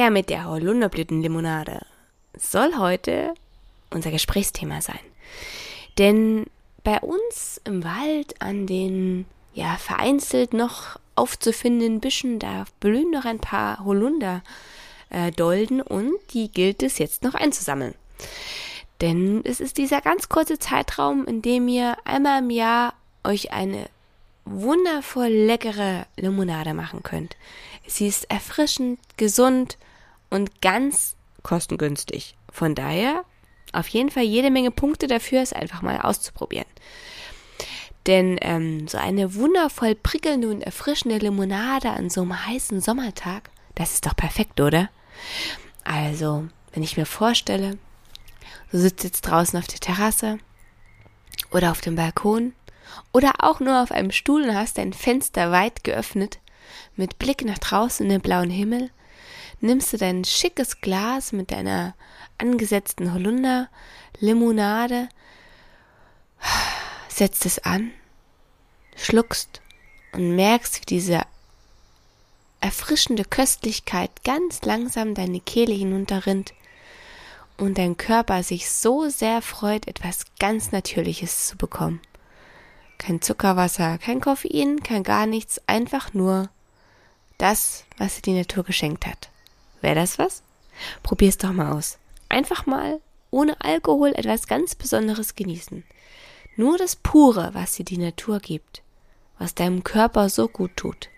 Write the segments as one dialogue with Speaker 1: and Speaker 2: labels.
Speaker 1: Her mit der Holunderblütenlimonade soll heute unser Gesprächsthema sein. Denn bei uns im Wald an den ja vereinzelt noch aufzufindenden Büschen, da blühen noch ein paar Holunderdolden äh, und die gilt es jetzt noch einzusammeln. Denn es ist dieser ganz kurze Zeitraum, in dem ihr einmal im Jahr euch eine wundervoll leckere Limonade machen könnt. Sie ist erfrischend, gesund und ganz kostengünstig. Von daher auf jeden Fall jede Menge Punkte dafür, es einfach mal auszuprobieren. Denn ähm, so eine wundervoll prickelnde und erfrischende Limonade an so einem heißen Sommertag, das ist doch perfekt, oder? Also, wenn ich mir vorstelle, du sitzt jetzt draußen auf der Terrasse oder auf dem Balkon oder auch nur auf einem Stuhl und hast dein Fenster weit geöffnet, mit Blick nach draußen in den blauen Himmel, nimmst du dein schickes Glas mit deiner angesetzten Holunder, Limonade, setzt es an, schluckst und merkst, wie diese erfrischende Köstlichkeit ganz langsam deine Kehle hinunterrinnt und dein Körper sich so sehr freut, etwas ganz Natürliches zu bekommen. Kein Zuckerwasser, kein Koffein, kein gar nichts, einfach nur das, was dir die Natur geschenkt hat. Wäre das was? Probier's doch mal aus. Einfach mal ohne Alkohol etwas ganz Besonderes genießen. Nur das Pure, was dir die Natur gibt, was deinem Körper so gut tut.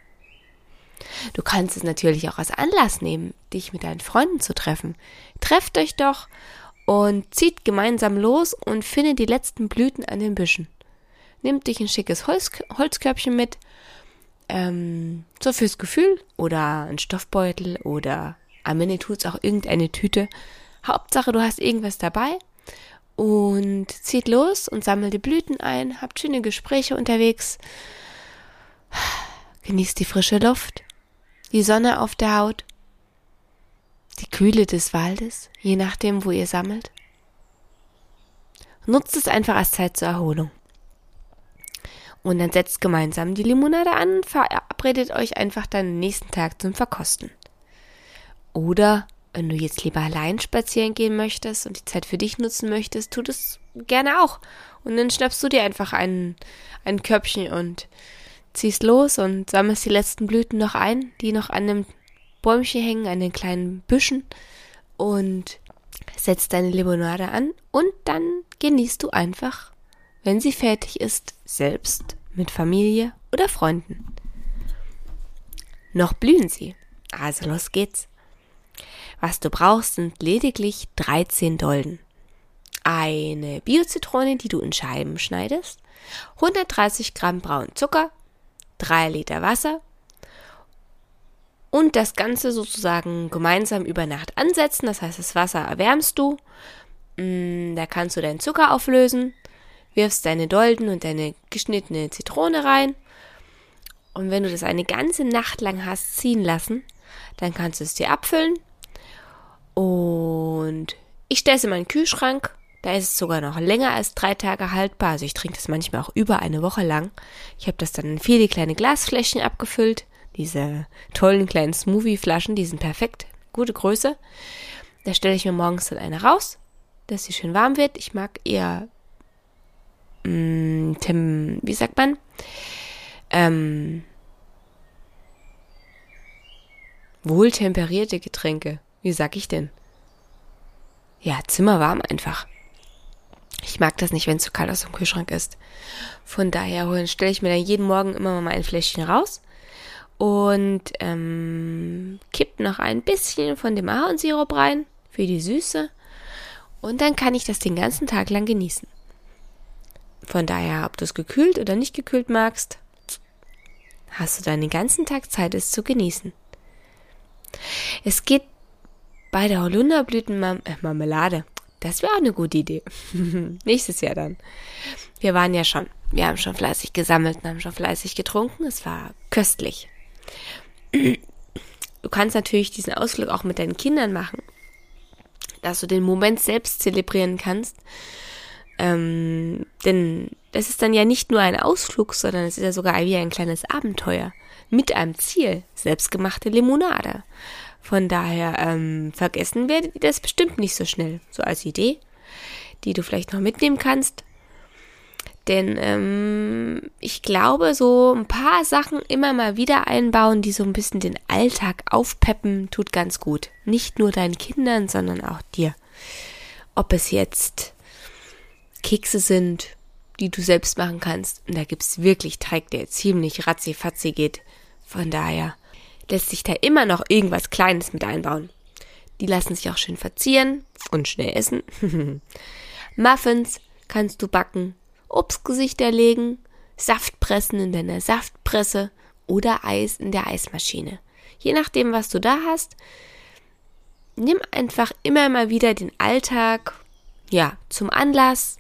Speaker 1: Du kannst es natürlich auch als Anlass nehmen, dich mit deinen Freunden zu treffen. Trefft euch doch und zieht gemeinsam los und findet die letzten Blüten an den Büschen nimmt dich ein schickes Holz, Holzkörbchen mit, ähm, so fürs Gefühl oder ein Stoffbeutel oder am Ende tut's auch irgendeine Tüte. Hauptsache, du hast irgendwas dabei und zieht los und sammelt die Blüten ein, habt schöne Gespräche unterwegs, genießt die frische Luft, die Sonne auf der Haut, die Kühle des Waldes, je nachdem, wo ihr sammelt. Nutzt es einfach als Zeit zur Erholung. Und dann setzt gemeinsam die Limonade an und verabredet euch einfach dann nächsten Tag zum Verkosten. Oder wenn du jetzt lieber allein spazieren gehen möchtest und die Zeit für dich nutzen möchtest, tu das gerne auch. Und dann schnappst du dir einfach ein, ein Körbchen und ziehst los und sammelst die letzten Blüten noch ein, die noch an dem Bäumchen hängen, an den kleinen Büschen und setzt deine Limonade an und dann genießt du einfach wenn sie fertig ist, selbst, mit Familie oder Freunden. Noch blühen sie. Also los geht's. Was du brauchst, sind lediglich 13 Dolden. Eine Biozitrone, die du in Scheiben schneidest, 130 Gramm braunen Zucker, 3 Liter Wasser und das Ganze sozusagen gemeinsam über Nacht ansetzen. Das heißt, das Wasser erwärmst du. Mm, da kannst du deinen Zucker auflösen wirfst deine Dolden und deine geschnittene Zitrone rein. Und wenn du das eine ganze Nacht lang hast ziehen lassen, dann kannst du es dir abfüllen. Und ich stelle es in meinen Kühlschrank. Da ist es sogar noch länger als drei Tage haltbar. Also ich trinke das manchmal auch über eine Woche lang. Ich habe das dann in viele kleine Glasfläschchen abgefüllt. Diese tollen kleinen Smoothie-Flaschen, die sind perfekt. Gute Größe. Da stelle ich mir morgens dann eine raus, dass sie schön warm wird. Ich mag eher mh, mm, tem, wie sagt man? Ähm, wohltemperierte Getränke. Wie sag ich denn? Ja, zimmerwarm einfach. Ich mag das nicht, wenn es zu kalt aus dem Kühlschrank ist. Von daher stelle ich mir dann jeden Morgen immer mal ein Fläschchen raus und ähm, kippt noch ein bisschen von dem Ahornsirup rein für die Süße. Und dann kann ich das den ganzen Tag lang genießen. Von daher, ob du es gekühlt oder nicht gekühlt magst, hast du dann den ganzen Tag Zeit, es zu genießen. Es geht bei der Holunderblütenmarmelade. Äh, das wäre auch eine gute Idee. Nächstes Jahr dann. Wir waren ja schon, wir haben schon fleißig gesammelt und haben schon fleißig getrunken. Es war köstlich. Du kannst natürlich diesen Ausflug auch mit deinen Kindern machen, dass du den Moment selbst zelebrieren kannst. Ähm, denn das ist dann ja nicht nur ein Ausflug, sondern es ist ja sogar wie ein kleines Abenteuer mit einem Ziel, selbstgemachte Limonade. Von daher ähm, vergessen werdet ihr das bestimmt nicht so schnell, so als Idee, die du vielleicht noch mitnehmen kannst. Denn ähm, ich glaube, so ein paar Sachen immer mal wieder einbauen, die so ein bisschen den Alltag aufpeppen, tut ganz gut. Nicht nur deinen Kindern, sondern auch dir. Ob es jetzt Kekse sind, die du selbst machen kannst. Und da gibt's wirklich Teig, der ziemlich ratzi-fatzi geht. Von daher lässt sich da immer noch irgendwas Kleines mit einbauen. Die lassen sich auch schön verzieren und schnell essen. Muffins kannst du backen, Obstgesichter legen, Saft pressen in deiner Saftpresse oder Eis in der Eismaschine. Je nachdem, was du da hast, nimm einfach immer mal wieder den Alltag, ja, zum Anlass,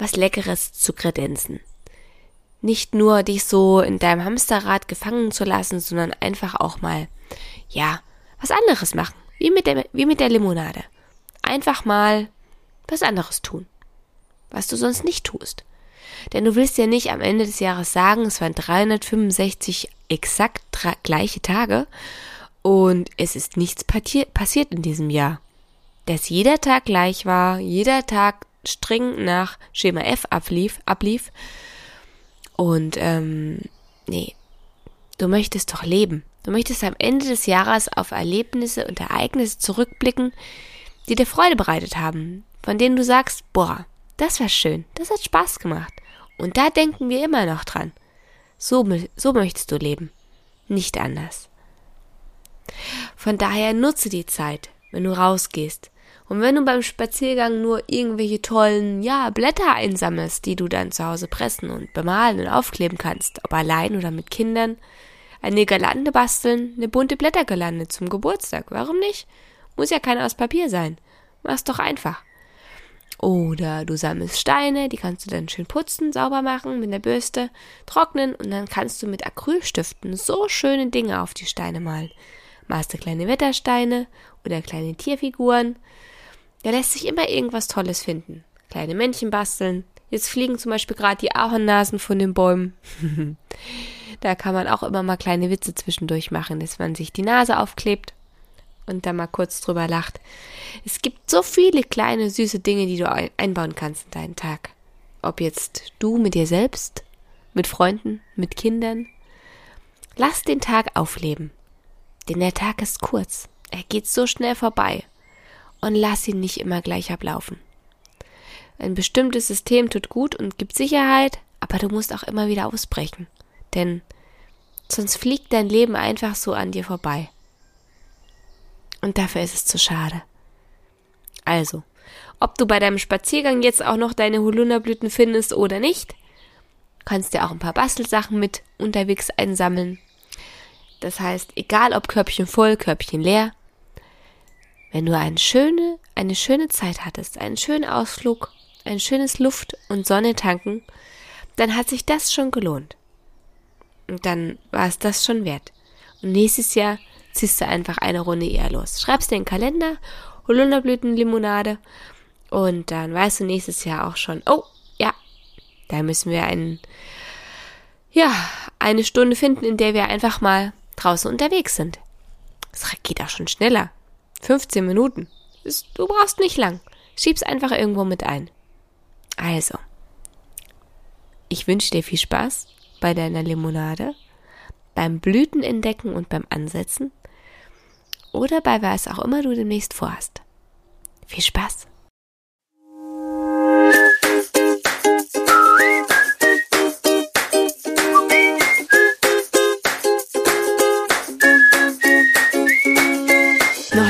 Speaker 1: was Leckeres zu kredenzen nicht nur dich so in deinem Hamsterrad gefangen zu lassen, sondern einfach auch mal, ja, was anderes machen. Wie mit der, wie mit der Limonade. Einfach mal was anderes tun. Was du sonst nicht tust. Denn du willst ja nicht am Ende des Jahres sagen, es waren 365 exakt gleiche Tage und es ist nichts passiert in diesem Jahr. Dass jeder Tag gleich war, jeder Tag streng nach Schema F ablief, ablief und ähm, nee, du möchtest doch leben. Du möchtest am Ende des Jahres auf Erlebnisse und Ereignisse zurückblicken, die dir Freude bereitet haben, von denen du sagst, boah, das war schön, das hat Spaß gemacht. Und da denken wir immer noch dran. So, so möchtest du leben, nicht anders. Von daher nutze die Zeit, wenn du rausgehst, und wenn du beim Spaziergang nur irgendwelche tollen, ja, Blätter einsammelst, die du dann zu Hause pressen und bemalen und aufkleben kannst, ob allein oder mit Kindern, eine Girlande basteln, eine bunte Blättergirlande zum Geburtstag, warum nicht? Muss ja keiner aus Papier sein. Mach's doch einfach. Oder du sammelst Steine, die kannst du dann schön putzen, sauber machen mit der Bürste, trocknen und dann kannst du mit Acrylstiften so schöne Dinge auf die Steine malen. Malst du kleine Wettersteine oder kleine Tierfiguren da lässt sich immer irgendwas Tolles finden. Kleine Männchen basteln. Jetzt fliegen zum Beispiel gerade die Ahornnasen von den Bäumen. da kann man auch immer mal kleine Witze zwischendurch machen, dass man sich die Nase aufklebt und da mal kurz drüber lacht. Es gibt so viele kleine süße Dinge, die du einbauen kannst in deinen Tag. Ob jetzt du mit dir selbst, mit Freunden, mit Kindern. Lass den Tag aufleben. Denn der Tag ist kurz. Er geht so schnell vorbei und lass ihn nicht immer gleich ablaufen. Ein bestimmtes System tut gut und gibt Sicherheit, aber du musst auch immer wieder ausbrechen. Denn sonst fliegt dein Leben einfach so an dir vorbei. Und dafür ist es zu schade. Also, ob du bei deinem Spaziergang jetzt auch noch deine Holunderblüten findest oder nicht, kannst dir auch ein paar Bastelsachen mit unterwegs einsammeln. Das heißt, egal ob Körbchen voll, Körbchen leer, wenn du eine schöne, eine schöne Zeit hattest, einen schönen Ausflug, ein schönes Luft- und Sonne tanken, dann hat sich das schon gelohnt. Und dann war es das schon wert. Und nächstes Jahr ziehst du einfach eine Runde eher los. Schreibst dir den Kalender, Holunderblütenlimonade und dann weißt du nächstes Jahr auch schon, oh, ja, da müssen wir einen, ja, eine Stunde finden, in der wir einfach mal draußen unterwegs sind. Das geht auch schon schneller. 15 Minuten. Du brauchst nicht lang. Schieb's einfach irgendwo mit ein. Also, ich wünsche dir viel Spaß bei deiner Limonade, beim Blüten entdecken und beim Ansetzen oder bei was auch immer du demnächst vorhast. Viel Spaß!